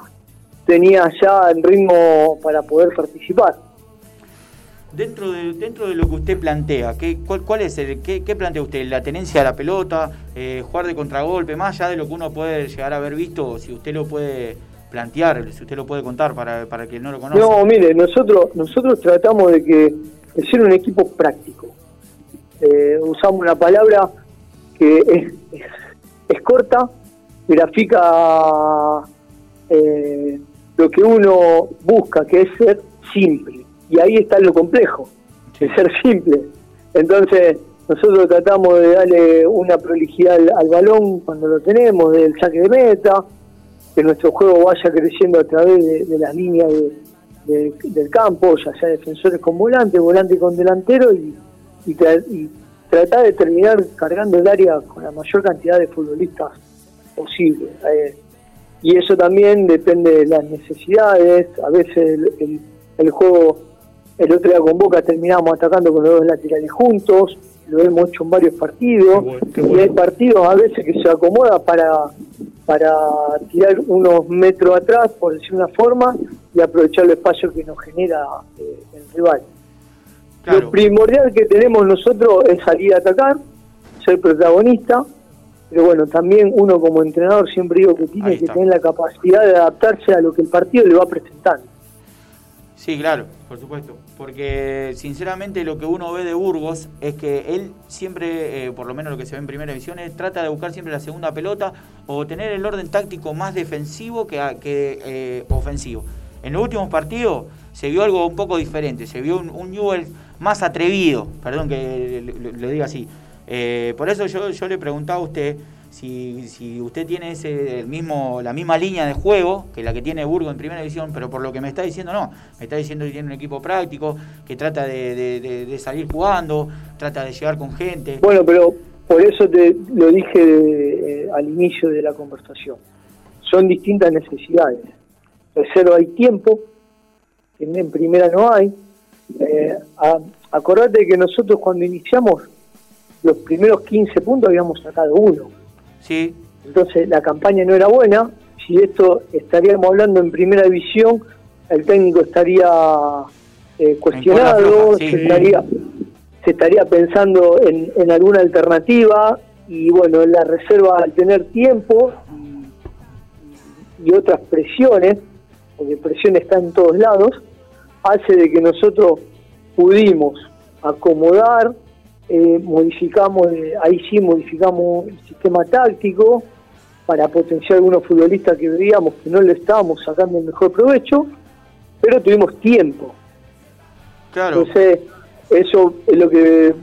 tenía ya el ritmo para poder participar. Dentro de, dentro de lo que usted plantea, ¿qué, cuál, cuál es el, qué, qué plantea usted? ¿La tenencia de la pelota? Eh, ¿Jugar de contragolpe? Más allá de lo que uno puede llegar a haber visto, si usted lo puede plantear, si usted lo puede contar para, para quien no lo conoce. No, mire, nosotros nosotros tratamos de que de ser un equipo práctico. Eh, usamos una palabra que es, es, es corta, grafica eh, lo que uno busca, que es ser simple. Y ahí está lo complejo, de ser simple. Entonces, nosotros tratamos de darle una prolijidad al, al balón cuando lo tenemos, del saque de meta, que nuestro juego vaya creciendo a través de, las líneas de- del campo, ya sea defensores con volante, volante con delantero y, y tra- y tratar de terminar cargando el área con la mayor cantidad de futbolistas posible. Eh, y eso también depende de las necesidades, a veces el, el- el juego, el otro día con Boca terminamos atacando con los dos laterales juntos, lo hemos hecho en varios partidos, y hay partidos a veces que se acomoda para, para tirar unos metros atrás, por decir una forma, y aprovechar el espacio que nos genera eh, el rival. Lo primordial que tenemos nosotros es salir a atacar, ser protagonista, pero bueno, también uno como entrenador siempre digo que tiene que tener la capacidad de adaptarse a lo que el partido le va presentando. Sí, claro, por supuesto. Porque sinceramente lo que uno ve de Burgos es que él siempre, eh, por lo menos lo que se ve en primera división, es trata de buscar siempre la segunda pelota o tener el orden táctico más defensivo que, eh, ofensivo. En los últimos partidos se vio algo un poco diferente, se vio un, un Newell más atrevido, perdón que lo, diga así. Eh, por eso yo, yo le preguntaba a usted si, si usted tiene ese, el mismo, la misma línea de juego que la que tiene Burgo en primera división, pero por lo que me está diciendo no. Me está diciendo que tiene un equipo práctico, que trata de, de- salir jugando, trata de llegar con gente. Bueno, pero por eso te lo dije eh, al inicio de la conversación. Son distintas necesidades. Reserva hay tiempo, en primera no hay. Eh, a- acordate que nosotros cuando iniciamos los primeros 15 puntos habíamos sacado uno. Sí, Entonces la campaña no era buena. Si esto estaríamos hablando en primera división, el técnico estaría eh, cuestionado, sí. se, estaría, se estaría pensando en, en alguna alternativa y bueno, la reserva al tener tiempo y otras presiones, porque presión está en todos lados, hace de que nosotros pudimos acomodar, eh, modificamos, eh, ahí sí modificamos el sistema táctico para potenciar algunos futbolistas que veíamos que no le estábamos sacando el mejor provecho, pero tuvimos tiempo. claro. Entonces, eso es lo que,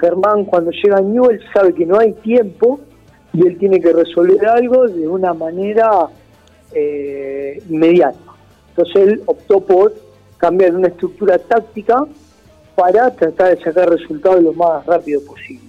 Germán cuando llega a Newell sabe que no hay tiempo y él tiene que resolver algo de una manera eh, inmediata. Entonces él optó por cambiar una estructura táctica para tratar de sacar resultados lo más rápido posible.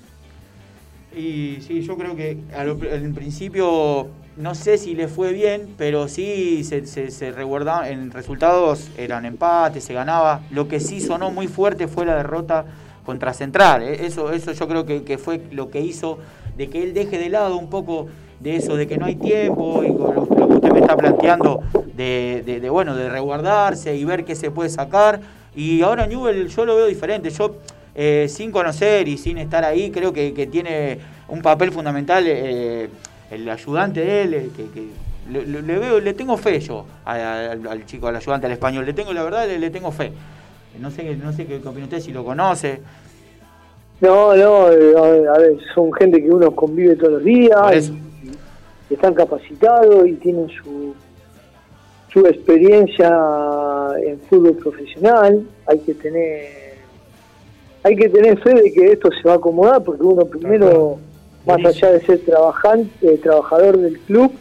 Y sí, yo creo que en principio no sé si le fue bien, pero sí se, se, se en resultados eran empates, se ganaba. Lo que sí sonó muy fuerte fue la derrota contra Central. eh. Eso, eso yo creo que, que fue lo que hizo de que él deje de lado un poco de eso, de que no hay tiempo y con lo, lo que usted me está planteando de, de- de, bueno, de resguardarse y ver qué se puede sacar. Y ahora Newell yo lo veo diferente. Yo eh, sin conocer y sin estar ahí, creo que, que tiene un papel fundamental eh, el ayudante de él, eh, que, que le, veo, le tengo fe yo al, al chico, al ayudante, al español, le tengo, la verdad, le, le tengo fe. No sé, no sé qué qué opina usted, si lo conoce. No, no, a ver, a ver, son gente que uno convive todos los días, están capacitados y tienen su, su experiencia en fútbol profesional. Hay que tener hay que tener fe de que esto se va a acomodar porque uno primero, más allá de ser trabajante, trabajador del club,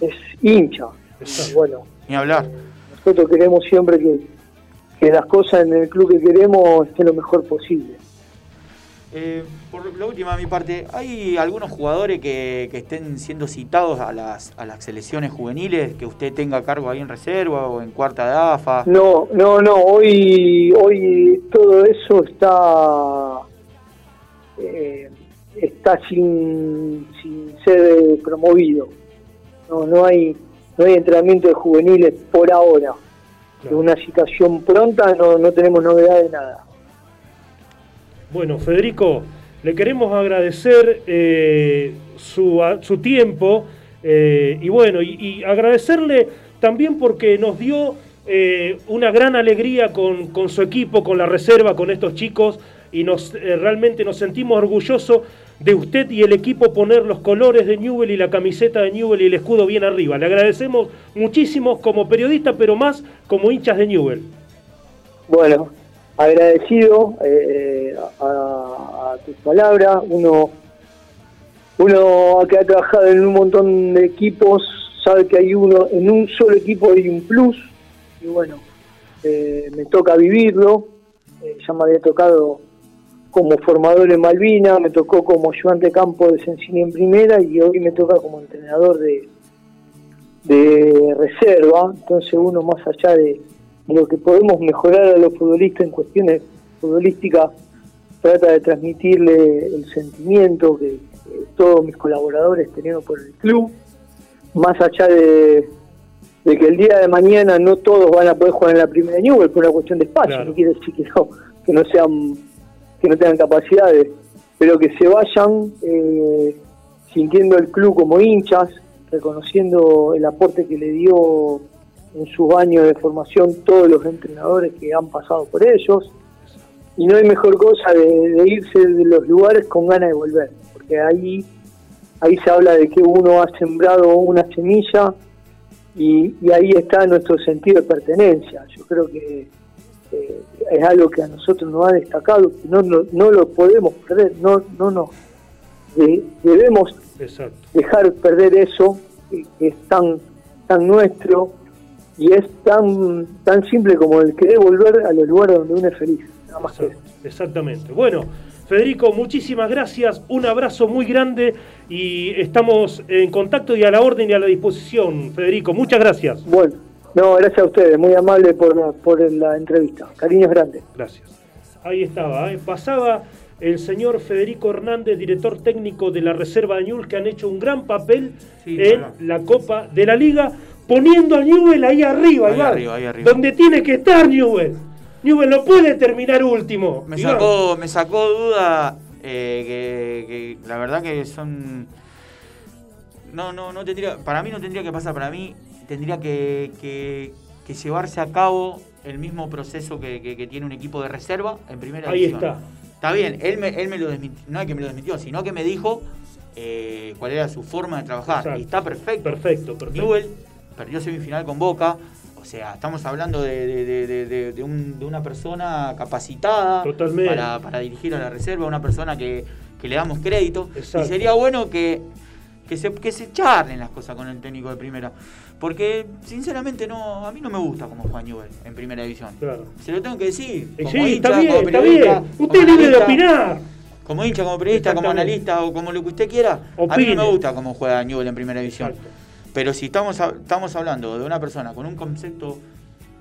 es hincha. Y bueno, Ni hablar. nosotros queremos siempre que, que las cosas en el club que queremos estén lo mejor posible. Eh, por la última de mi parte, ¿hay algunos jugadores que, que estén siendo citados a las, a las selecciones juveniles que usted tenga cargo ahí en reserva o en cuarta de AFA? No, no, no. Hoy, hoy todo eso está eh, está sin, sin ser promovido. No, no hay no hay entrenamiento de juveniles por ahora. De una situación pronta no, no tenemos novedad de nada. Bueno, Federico, le queremos agradecer eh, su, su tiempo eh, y bueno, y, agradecerle también porque nos dio eh, una gran alegría con, con su equipo, con la reserva, con estos chicos y nos realmente nos sentimos orgullosos de usted y el equipo poner los colores de Newell y la camiseta de Newell y el escudo bien arriba. Le agradecemos muchísimo como periodista, pero más como hinchas de Newell. Bueno, agradecido eh, a, a tus palabras. Uno, uno que ha trabajado en un montón de equipos sabe que hay uno, en un solo equipo hay un plus. Y bueno, eh, me toca vivirlo, eh, ya me había tocado como formador en Malvina, me tocó como ayudante de campo de Sencini en primera y hoy me toca como entrenador de, de reserva, entonces uno más allá de, lo que podemos mejorar a los futbolistas en cuestiones futbolísticas, trata de transmitirle el sentimiento que, todos mis colaboradores tenemos por el club, más allá de, que el día de mañana no todos van a poder jugar en la primera Newell por una cuestión de espacio, no quiere decir que no, que no sean, que no tengan capacidades, pero que se vayan eh, sintiendo el club como hinchas, reconociendo el aporte que le dio en sus años de formación todos los entrenadores que han pasado por ellos. Y no hay mejor cosa de, irse de los lugares con ganas de volver, porque ahí, ahí se habla de que uno ha sembrado una semilla y, ahí está nuestro sentido de pertenencia. Yo creo que es algo que a nosotros nos ha destacado, que no, no, lo podemos perder, no, no, no. debemos dejar perder eso que, es tan, tan nuestro y es tan, tan simple como el querer volver a los lugares donde uno es feliz. Nada más Exactamente. Bueno, Federico, muchísimas gracias, un abrazo muy grande y estamos en contacto y a la orden y a la disposición, Federico. Muchas gracias. Bueno, no, gracias a ustedes, muy amable por, por la entrevista. Cariños grandes. Gracias. Ahí estaba, ¿eh? pasaba el señor Federico Hernández, director técnico de la Reserva de Newell, que han hecho un gran papel en la Copa de la Liga, poniendo a Newell ahí arriba, donde tiene que estar Newell. Newell no puede terminar último. Me sacó, me sacó duda eh, que, la verdad que son... No, no, no tendría, para mí no tendría que pasar, para mí tendría que, llevarse a cabo el mismo proceso que, tiene un equipo de reserva en primera Ahí está. Está bien, él me, él me lo desmintió, no es que me lo desmintió, sino que me dijo eh, cuál era su forma de trabajar. Y está perfecto. Perfecto, perfecto. Newell perdió semifinal con Boca. O sea, estamos hablando de, una persona capacitada para, dirigir a la reserva, una persona que, le damos crédito. Y sería bueno que, que, se, que se charlen las cosas con el técnico de primera. Porque, sinceramente, no a mí no me gusta como Juan Newell en primera división. Claro. Se lo tengo que decir. Como sí, hincha, está bien, como está bien. Usted es libre de opinar. Como hincha, como periodista, como analista o como lo que usted quiera. A mí no me gusta cómo juega Newell en primera división. Pero si estamos, estamos hablando de una persona con un concepto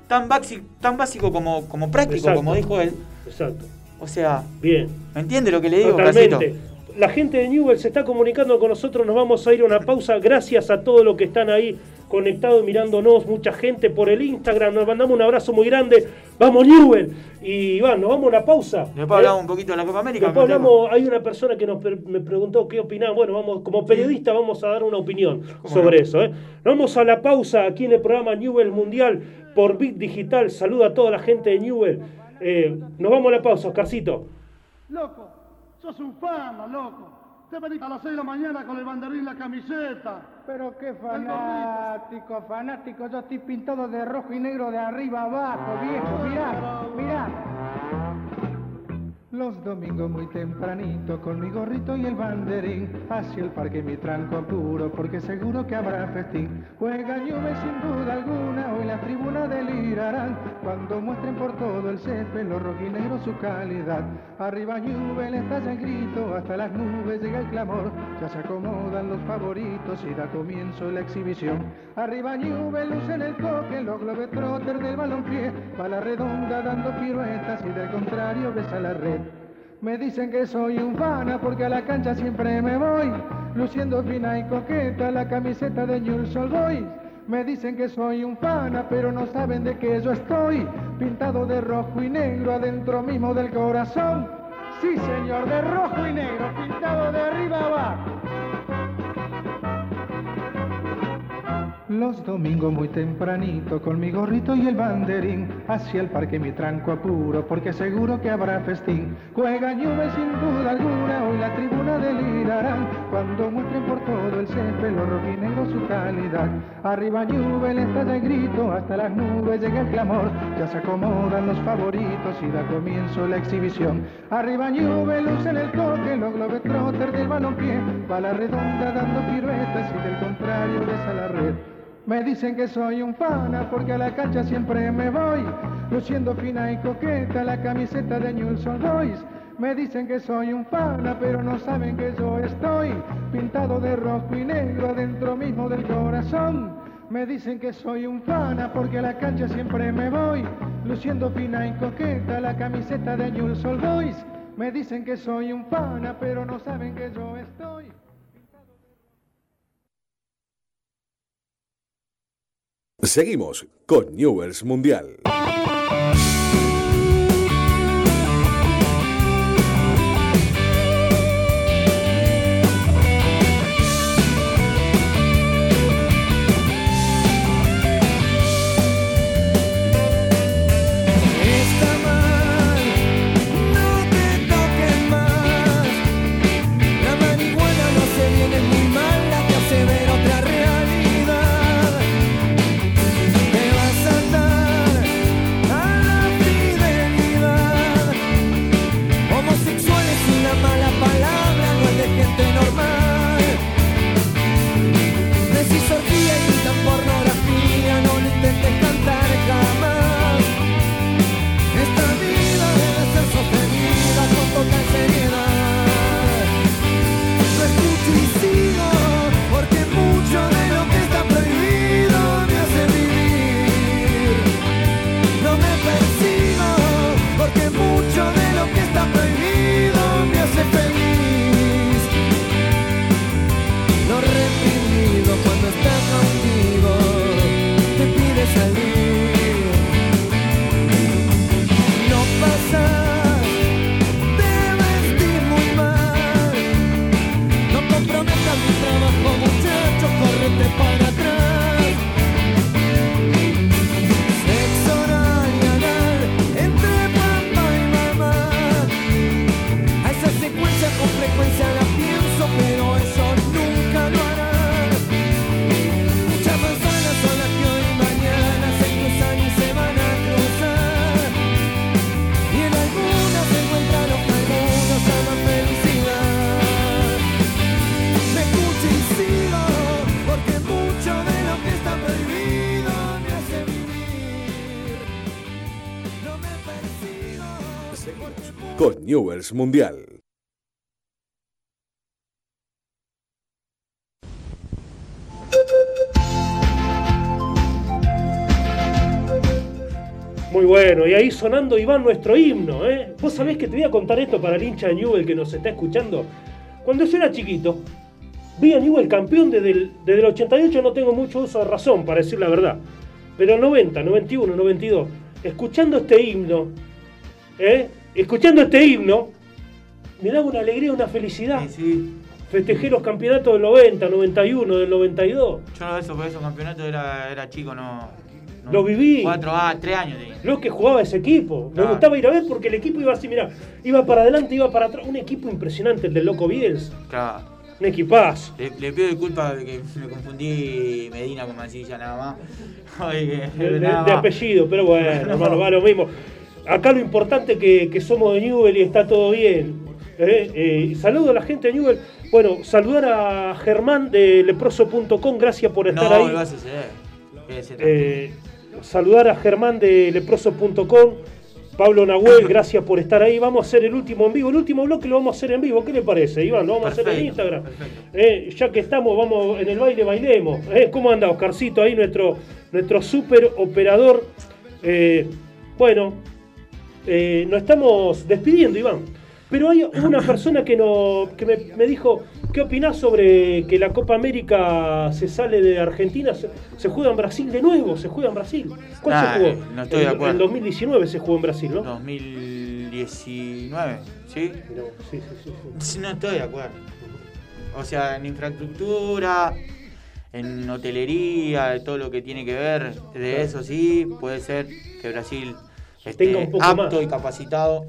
tan básico, tan básico como, como práctico, como dijo él. Exacto. O sea, bien. ¿me entiende lo que le digo, Totalmente. La gente de Newell se está comunicando con nosotros, nos vamos a ir a una pausa. Gracias a todos los que están ahí conectado mirándonos, mucha gente por el Instagram, nos mandamos un abrazo muy grande, vamos Newell, y van, nos vamos a una pausa. Después hablamos ¿Eh? un poquito de la Copa América. Después hablamos, hay una persona que nos me preguntó qué opinaba, bueno, vamos, como periodista vamos a dar una opinión sobre eso. ¿eh? vamos a la pausa aquí en el programa Newell Mundial por Bit Digital, saluda a toda la gente de Newell. Eh, nos vamos a la pausa, Oscarcito. Loco, sos un fama, loco. Te venís a las 6 de la mañana con el banderín en la camiseta. Pero qué fanático, fanático. Yo estoy pintado de rojo y negro de arriba abajo, viejo. Mirá, mirá. Los domingos muy tempranito con mi gorrito y el banderín hacia el parque mi tranco puro porque seguro que habrá festín. Juega Juve sin duda alguna, hoy la tribuna delirarán cuando muestren por todo el césped los rojinegros su calidad. Arriba Juve le estalla el grito, hasta las nubes llega el clamor, ya se acomodan los favoritos y da comienzo la exhibición. Arriba Juve luce en el toque, los globetrotters del balompié, va la redonda dando piruetas y del contrario besa la red. Me dicen que soy un fana porque a la cancha siempre me voy, luciendo fina y coqueta la camiseta de Newell's Old Boys. Me dicen que soy un fana, pero no saben de qué yo estoy, pintado de rojo y negro adentro mismo del corazón. Sí, señor, de rojo y negro, pintado de arriba abajo. Los domingos muy tempranito con mi gorrito y el banderín hacia el parque mi tranco apuro porque seguro que habrá festín. Juega Juve sin duda alguna, hoy la tribuna delirarán cuando muestren por todo el césped los rojinegros su calidad. Arriba Juve le está de grito, hasta las nubes llega el clamor, ya se acomodan los favoritos y da comienzo la exhibición. Arriba Juve luce en el toque, los globetrotters del balompié, va la redonda dando piruetas y del contrario besa la red. Me dicen que soy un pana porque a la cancha siempre me voy, luciendo fina y coqueta la camiseta de Old Boys. Me dicen que soy un pana, pero no saben que yo estoy pintado de rojo y negro adentro mismo del corazón. Me dicen que soy un pana porque a la cancha siempre me voy, luciendo fina y coqueta la camiseta de Old Boys. Me dicen que soy un pana, pero no saben que yo estoy. Seguimos con Newells Mundial. Mundial. Muy bueno, y ahí sonando Iván nuestro himno, ¿eh? Vos sabés que te voy a contar esto para el hincha de Newell que nos está escuchando. Cuando yo era chiquito, vi a Newell campeón desde el, desde el 88, no tengo mucho uso de razón, para decir la verdad. Pero 90, 91, 92, escuchando este himno, ¿eh? Escuchando este himno, me daba una alegría, una felicidad. Festejé los campeonatos del 90, 91, del 92. Yo no eso, por esos campeonatos era, era chico, no. no- Lo viví. Cuatro, ah, tres años tenía. Lo que jugaba ese equipo. Me gustaba ir a ver porque el equipo iba así, mira, iba para adelante, iba para atrás. Un equipo impresionante, el del Loco Biels. Claro. Un equipazo. Le, le pido disculpas de que me confundí Medina con Mancilla nada más. Oye, De, de- nada de más. apellido, pero bueno, hermano, va lo mismo. Acá lo importante es que, que somos de Newell y está todo bien. ¿eh? Eh, saludo a la gente de Newell. Bueno, saludar a Germán de leproso.com, gracias por estar No, ahí. Quédese Eh, saludar a Germán de leproso.com. Pablo Nahuel, gracias por estar ahí. Vamos a hacer el último en vivo. El último bloque lo vamos a hacer en vivo. ¿Qué le parece, Iván? Lo vamos a hacer en Instagram. Eh, ya que estamos, vamos en el baile, bailemos. Eh, ¿Cómo anda Oscarcito ahí, nuestro, nuestro super operador? Eh, bueno, eh, nos estamos despidiendo, Iván. Pero hay una persona que, no, que me, me dijo, ¿qué opinás sobre que la Copa América se sale de Argentina? Se, se juega en Brasil de nuevo, se juega en Brasil. ¿Cuál Ah, se jugó? no estoy de En- acuerdo. En 2019 se jugó en Brasil, ¿no? 2019, ¿sí? sí, sí, sí. No estoy de acuerdo. O sea, en infraestructura, en hotelería, todo lo que tiene que ver, de eso sí, puede ser que Brasil Tenga un poco apto más. y capacitado.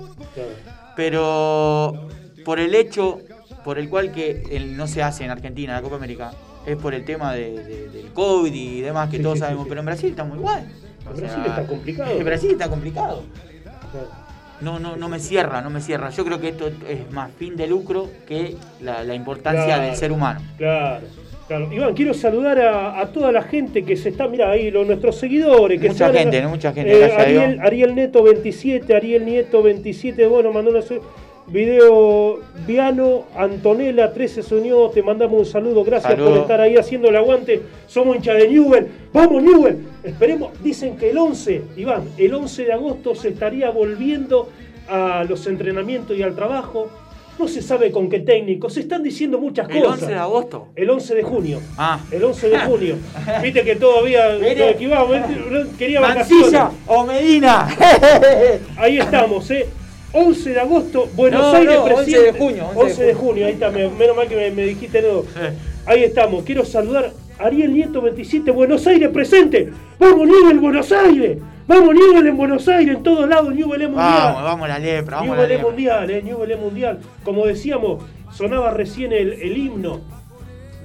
Pero por el hecho por el cual que el- no se hace en Argentina la Copa América es por el tema de- de- del COVID y demás que Sí, todos sí, sabemos, sí. pero en Brasil está muy igual. En Brasil está complicado. En Brasil está complicado. No, no, no me cierra, no me cierra. Yo creo que esto es más fin de lucro que la, la importancia Claro, del ser humano. Claro. Claro. Iván, quiero saludar a, a toda la gente que se está, mira ahí, los, nuestros seguidores. Que Mucha gente, ¿no? Mucha gente, Eh, Ariel. Ariel Neto 27, Ariel Nieto 27, bueno, mandó se- video. Viano Antonella 13 se unió, te mandamos un saludo, gracias por estar ahí haciendo el aguante. Somos hincha de Newell, vamos Newell. Esperemos, dicen que el 11, Iván, el 11 de agosto se estaría volviendo a los entrenamientos y al trabajo. No se sabe con qué técnico, se están diciendo muchas ¿El cosas. 11 de agosto? El 11 de junio. Ah. El 11 de junio. Viste que todavía Mire. equivocamos, quería vacaciones. o Medina. Ahí estamos, ¿eh? 11 de agosto, Buenos No, Aires, no, 11 de junio, 11 de junio, ahí está, me- menos mal que me, me dijiste no. Ahí estamos, quiero saludar a Ariel Nieto 27, Buenos Aires presente. Vamos Newell, Buenos Aires. Vamos Newell en Buenos Aires, en todos lados, Newell es mundial. Vamos, vamos la lepra, vamos Newell lepra. mundial, eh, Newell es mundial. Como decíamos, sonaba recién el, el himno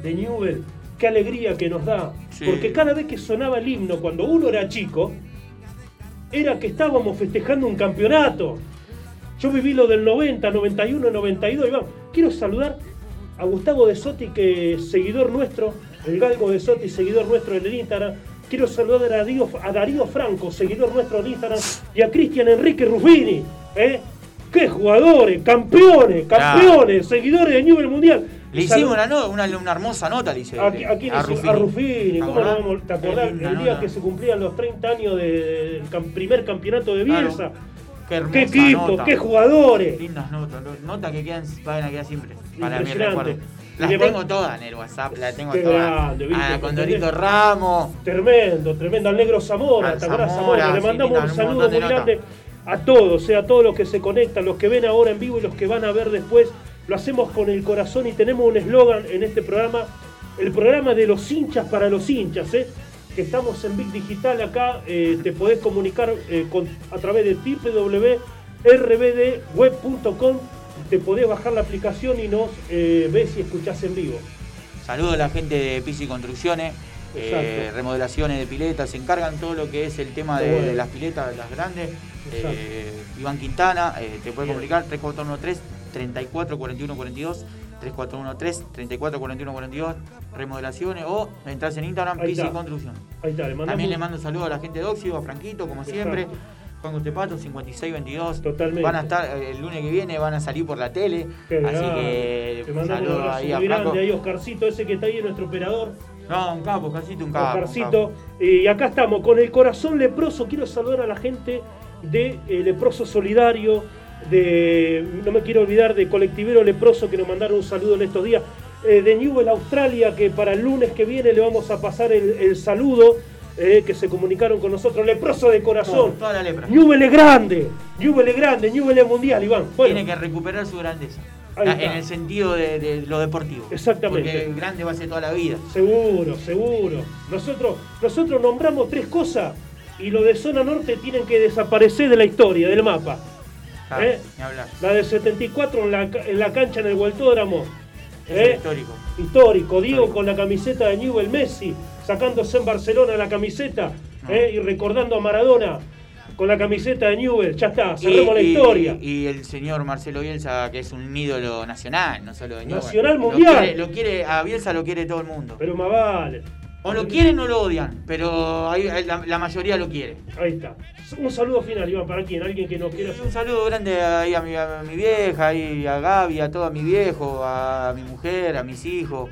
de Newell. Qué alegría que nos da. Sí. Porque cada vez que sonaba el himno, cuando uno era chico, era que estábamos festejando un campeonato. Yo viví lo del 90, 91, 92. Y vamos, quiero saludar a Gustavo de Sotti, que es seguidor nuestro, el Galgo de Sotti, seguidor nuestro en el Instagram. Quiero saludar a Darío, a Darío Franco, seguidor nuestro en Instagram, y a Cristian Enrique Ruffini. ¿eh? ¡Qué jugadores! ¡Campeones! ¡Campeones! Seguidores de Newell Mundial. Le hicimos una, no- una, una hermosa nota, le hice. ¿A, a quién hizo? Ruffini. A Ruffini, ¿cómo no vamos- ¿Te acordás? El día nota. que se cumplían los 30 años del primer campeonato de Claro. Bielsa. Qué, hermosa ¡Qué equipo! nota. ¡Qué jugadores! Lindas notas, no- notas que quedan, van a quedar siempre. Para mi recuerdo. Las tengo man- todas en el WhatsApp, las tengo Qué todas. grande. Ah, con Dorito. Ramos. Tremendo, tremendo. Al negro Zamora, Al ¿te acordás, Zamora, Zamora? Le mandamos un saludo muy grande a todos, sea, a todos los que se conectan, los que ven ahora en vivo y los que van a ver después. Lo hacemos con el corazón y tenemos un eslogan en este programa, el programa de los hinchas para los hinchas, ¿eh? que estamos en Big Digital acá, eh, te podés comunicar eh, con- a través de www.rbdweb.com, te podés bajar la aplicación y nos eh, ves y escuchás en vivo. Saludos a la gente de Pisi Construcciones, eh, remodelaciones de piletas, se encargan todo lo que es el tema de, las piletas, las grandes. Eh, Iván Quintana, eh, te puede Bien. comunicar 3413 34 41 42 3413 34 41 42 remodelaciones o entras en Instagram Pisi. Construcción. Ahí está, le También le un- mando saludos a la gente de Óxido, a Franquito, como siempre. Juan Gustepato, 5622. Totalmente. Van a estar eh, el lunes que viene, van a salir por la tele. Qué así que Te un abrazo ahí a muy Franco. grande ahí, Oscarcito, ese que está ahí, nuestro operador. No, un capo, Oscarcito, un capo. un Oscarcito. Y acá estamos, con el corazón leproso. Quiero saludar a la gente de eh, Leproso Solidario, de, no me quiero olvidar de Colectivero Leproso que nos mandaron un saludo en estos días, eh, de Newell Australia, que para el lunes que viene le vamos a pasar el, el saludo, eh, que se comunicaron con nosotros, Leproso de corazón. Toda la lepra. Es grande, es grande, mundial, Iván. Bueno, Tiene que recuperar su grandeza. Ah. En el sentido de, de lo deportivo. Exactamente. Porque grande va a ser toda la vida. Seguro, seguro. Nosotros, nosotros nombramos tres cosas y lo de zona norte tienen que desaparecer de la historia, del mapa. Claro, ¿Eh? La del 74 en la, en la cancha en el Vueltódromo. ¿Eh? histórico. Histórico. Diego con la camiseta de Newell Messi, sacándose en Barcelona la camiseta ¿eh? y recordando a Maradona con la camiseta de Newell. Ya está, cerremos la Y- historia. Y, y el señor Marcelo Bielsa, que es un ídolo nacional, no solo de Newell's. Nacional Lo mundial. quiere- Lo quiere, a Bielsa lo quiere todo el mundo. Pero más vale. O lo quieren o lo odian, pero hay- la, la mayoría lo quiere. Ahí está. Un saludo final, Iván, para quién, alguien que nos quiera. Un saludo grande ahí a mi, a mi vieja, ahí a Gaby, a todo mi viejo, a mi mujer, a mis hijos,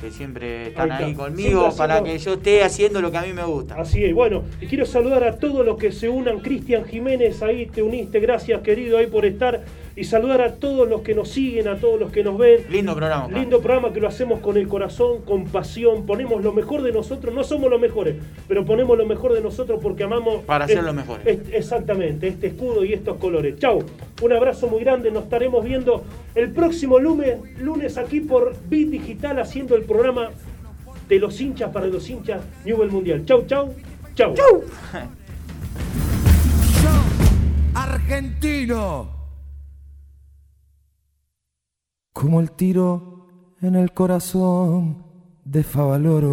que siempre están Ahí ahí, está. conmigo Siempre para que yo esté haciendo lo que a mí me gusta. Así es, bueno, y quiero saludar a todos los que se unan. Cristian Jiménez, ahí te uniste, gracias querido ahí por estar. Y saludar a todos los que nos siguen, a todos los que nos ven. Lindo programa. pa. Lindo programa que lo hacemos con el corazón, con pasión, ponemos lo mejor de nosotros, no somos los mejores, pero ponemos lo mejor de nosotros porque amamos... Para ser los mejores. es- exactamente, este escudo y estos colores. Chau, un abrazo muy grande, nos estaremos viendo el próximo lunes, lunes aquí por Bit Digital haciendo el programa de los hinchas para los hinchas Newell Mundial. Chau, chau, chau. Chau. argentino. Como el tiro en el corazón de Favaloro.